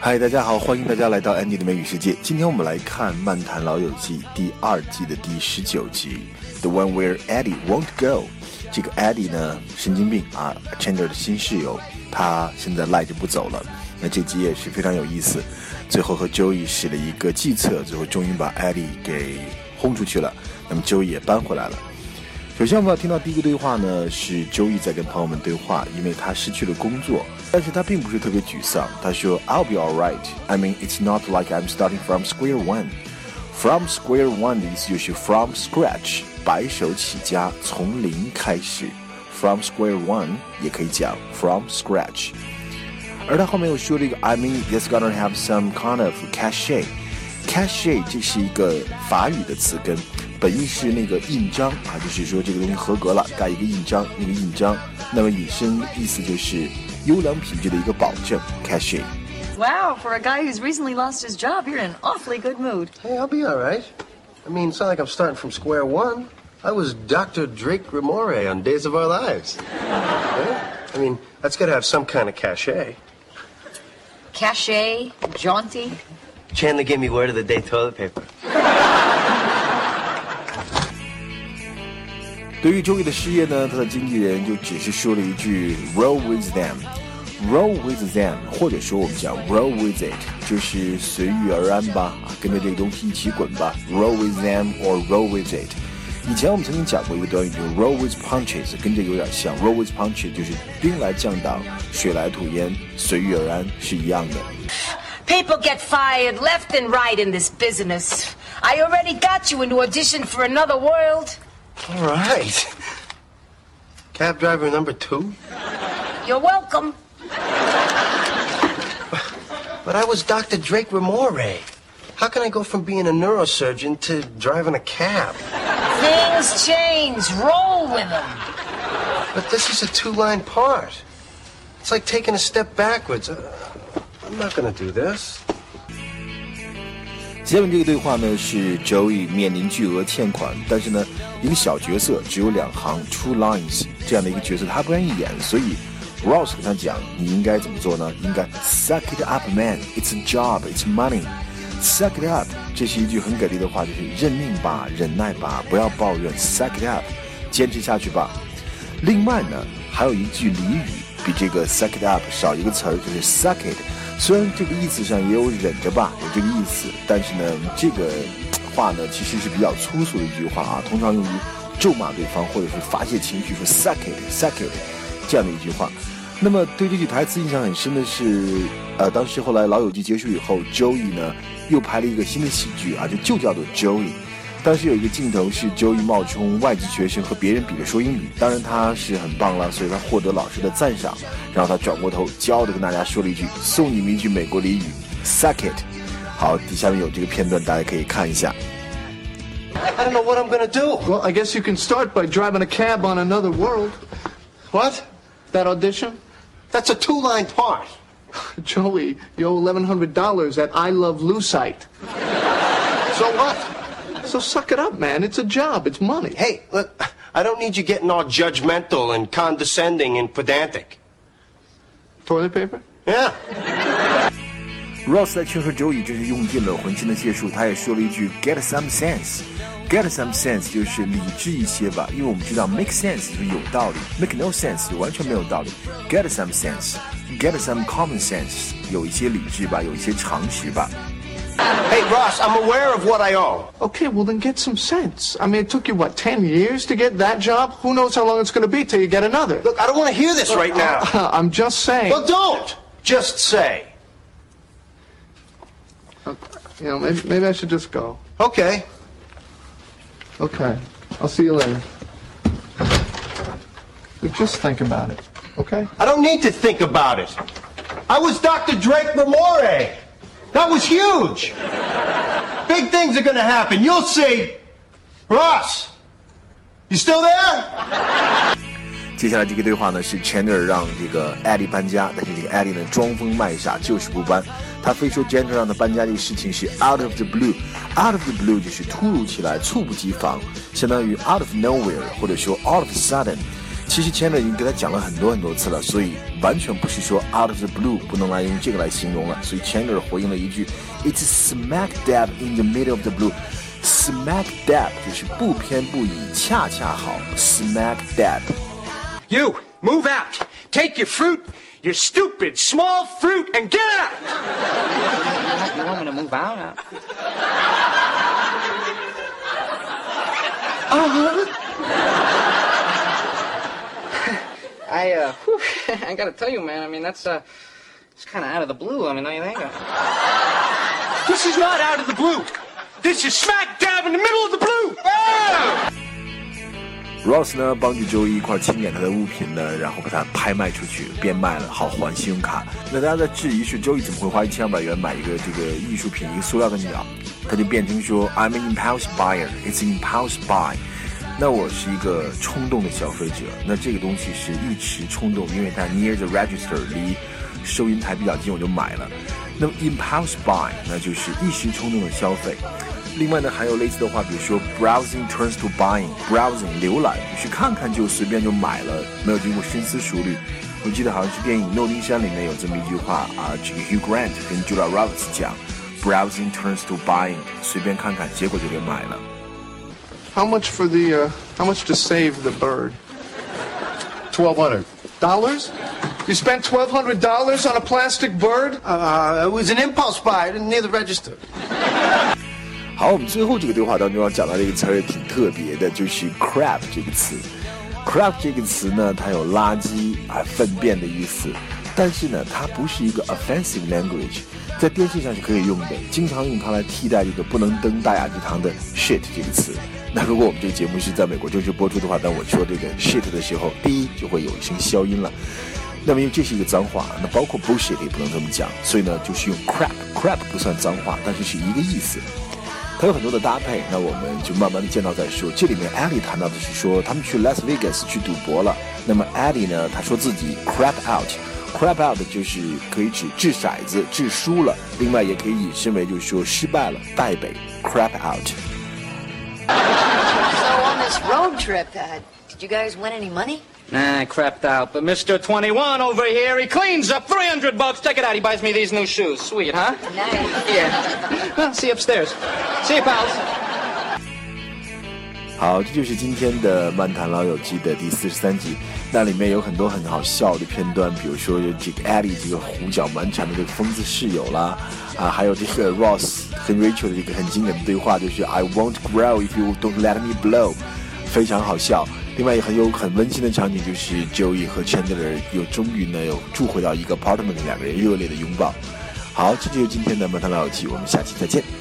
嗨，大家好，欢迎大家来到 Andy 的美语世界。今天我们来看《漫谈老友记》第二季的第十九集，The One Where Eddie Won't Go。这个 Eddie 呢，神经病啊，Chandler 的新室友，他现在赖着不走了。那这集也是非常有意思，最后和 Joey 使了一个计策，最后终于把 Eddie 给轰出去了。那么 Joey 也搬回来了。首先我们要听到第一个对话呢，是 Joey 在跟朋友们对话，因为他失去了工作，但是他并不是特别沮丧。他说：“I'll be all right. I mean, it's not like I'm starting from square one. From square one 的意思就是 from scratch，白手起家，从零开始。From square one 也可以讲 from scratch。”而他后面又说了一个，I mean it's gonna have some kind of cachet. 这是一个法语的词根，本意是那个印章啊，就是说这个东西合格了，盖一个印章，那个印章，那么引申意思就是优良品质的一个保证。Cachet。Wow, for a guy who's recently lost his job, you're in an awfully good mood. Hey, I'll be all right. I mean, it's not like I'm starting from square one. I was Dr. Drake Ramore on Days of Our Lives. I mean, that's got to have some kind of cachet. Cachet? Jaunty? Chandler gave me word of the day toilet paper. 对于 Joey 的失业呢，他的经纪人就只是说了一句 “Roll with them”，“Roll with them”，或者说我们讲 “Roll with it”，就是随遇而安吧，啊，跟着这个东西一起滚吧，“Roll with them” or “Roll with it”。以前我们曾经讲过一个短语，就是 “Roll with punches”，跟这有点像，“Roll with punches” 就是兵来将挡，水来土掩，随遇而安是一样的。People get fired left and right in this business. I already got you into audition for another world. All right. Cab driver number two? You're welcome. But I was Dr. Drake Ramore. How can I go from being a neurosurgeon to driving a cab? Things change. Roll with them. But this is a two-line part. It's like taking a step backwards. Uh, I'm not going to do this. 下面这个对话呢是 Joey 面临巨额欠款，但是呢一个小角色只有两行 two lines 这样的一个角色他不愿意演，所以 Ross 跟他讲你应该怎么做呢？应该 suck it up man it's a job it's money suck it up 这是一句很给力的话，就是认命吧，忍耐吧，不要抱怨 suck it up 坚持下去吧。另外呢还有一句俚语比这个 suck it up 少一个词儿，就是 suck it。虽然这个意思上也有忍着吧，有这个意思，但是呢，这个话呢其实是比较粗俗的一句话啊，通常用于咒骂对方或者是发泄情绪，说 suck it，suck it 这样的一句话。那么对这句台词印象很深的是，呃，当时后来老友记结束以后，Joey 呢又拍了一个新的喜剧啊，就就叫做 Joey。当时有一个镜头是 Joey 冒充外籍学生和别人比着说英语，当然他是很棒了，所以他获得老师的赞赏。然后他转过头，骄傲地跟大家说了一句：“送你们一句美国俚语，suck it。”好，底下面有这个片段，大家可以看一下。I don't know what I'm gonna do. Well, I guess you can start by driving a cab on another world. What? That audition? That's a two-line part. Joey, you owe eleven hundred dollars at I Love Lucite. So what? So suck it up, man. It's a job. It's money. Hey, look, I don't need you getting all judgmental and condescending and pedantic. Toilet paper? Yeah. Ross 在缺喝 Joey 真是用尽了浑身的解数，他也说了一句 “Get some sense”。Get some sense 就是理智一些吧，因为我们知道 make sense 就是有道理，make no sense 就完全没有道理。Get some sense，get some common sense，有一些理智吧，有一些常识吧。Hey, Ross, I'm aware of what I owe. Okay, well then get some sense. I mean, it took you, what, 10 years to get that job? Who knows how long it's going to be till you get another? Look, I don't want to hear this right now. I'm just saying. Well, don't! Just say. You know, maybe, maybe I should just go. Okay. Okay. I'll see you later. Just think about it, okay? I don't need to think about it. I was Dr. Drake Ramore. That was huge. Big things are going to happen. You'll see. Ross, you still there? 接下来这个对话呢是钱尔让这个 Eddie 搬家，但是这个 Eddie 呢装疯卖傻，就是不搬。他非说 Chandler 让他搬家这个事情是 out of the blue，out of the blue 就是突如其来、猝不及防，相当于 out of nowhere，或者说 out of sudden。其实 Chandler 已经给他讲了很多很多次了，所以完全不是说 out of the blue 不能来用这个来形容了。所以 Chandler 回应了一句：“It's smack dab in the middle of the blue。” Smack dab 就是不偏不倚，恰恰好。Smack dab。 You, move out. Take your fruit, your stupid small fruit, and get out. You want me to move out? I, uh, whew, I gotta tell you, man, I mean, that's, uh, it's kind of out of the blue. I mean, don't you think? This is not out of the blue. This is smack dab in the middle of the blue. Oh! Ross 呢帮助 Joey 一块清点他的物品呢，然后把它拍卖出去，变卖了，好还信用卡。那大家在质疑是 Joey 怎么会花一千二百元买一个这个艺术品，一个塑料的鸟？他就辩称说：“I'm an impulse buyer. It's an impulse buy.” 那我是一个冲动的消费者，那这个东西是一时冲动，因为它 near the register 离收银台比较近，我就买了。那么 impulse buy 那就是一时冲动的消费。另外呢，还有类似的话，比如说 browsing turns to buying，browsing 浏览就是看看就随便就买了，没有经过深思熟虑。我记得好像是电影《诺丁山》里面有这么一句话啊，这个 Hugh Grant 跟 Julia Roberts 讲，browsing turns to buying，随便看看，结果就给买了。How much for the, uh, how much to save the bird? Twelve hundred. Dollars? You spent $1,200 on a plastic bird? Uh, it was an impulse buy. Near the register. 好，我们最后这个对话当中要讲到的一个词儿也挺特别的，就是 crap 这个词。crap 这个词呢，它有垃圾啊、粪便的意思，但是呢，它不是一个 offensive language，在电视上是可以用的，经常用它来替代这个不能登大雅之堂的 shit 这个词。那如果我们这个节目是在美国正式播出的话，那我说这个 shit 的时候，第一就会有一声消音了。那么因为这是一个脏话，那包括 bullshit 也不能这么讲，所以呢，就是用 crap。crap 不算脏话，但是是一个意思。它有很多的搭配，那我们就慢慢的见到再说。这里面 Eddie 谈到的是说，他们去 Las Vegas 去赌博了。那么 Eddie 呢，他说自己 crap out，crap out 就是可以指掷骰子掷输了，另外也可以引申为就是说失败了，败北 crap out。this road trip. Uh, did you guys win any money? Nah, I crapped out. But Mr. 21 over here, he cleans up 300 bucks. Check it out. He buys me these new shoes. Sweet, huh? Nice. Yeah. well, see you upstairs. See you, pals. 好，这就是今天的《漫谈老友记》的第四十三集。那里面有很多很好笑的片段，比如说有这个 Eddie 这个胡搅蛮缠的这个疯子室友啦，啊，还有这个 Ross 跟 Rachel 的这个很经典的对话，就是 I won't grow if you don't let me blow。非常好笑。另外也很有很温馨的场景，就是 Joey 和 Chandler 又终于呢又住回到一个 apartment，两个人热烈的拥抱。好，这就是今天的《摩登老友记》，我们下期再见。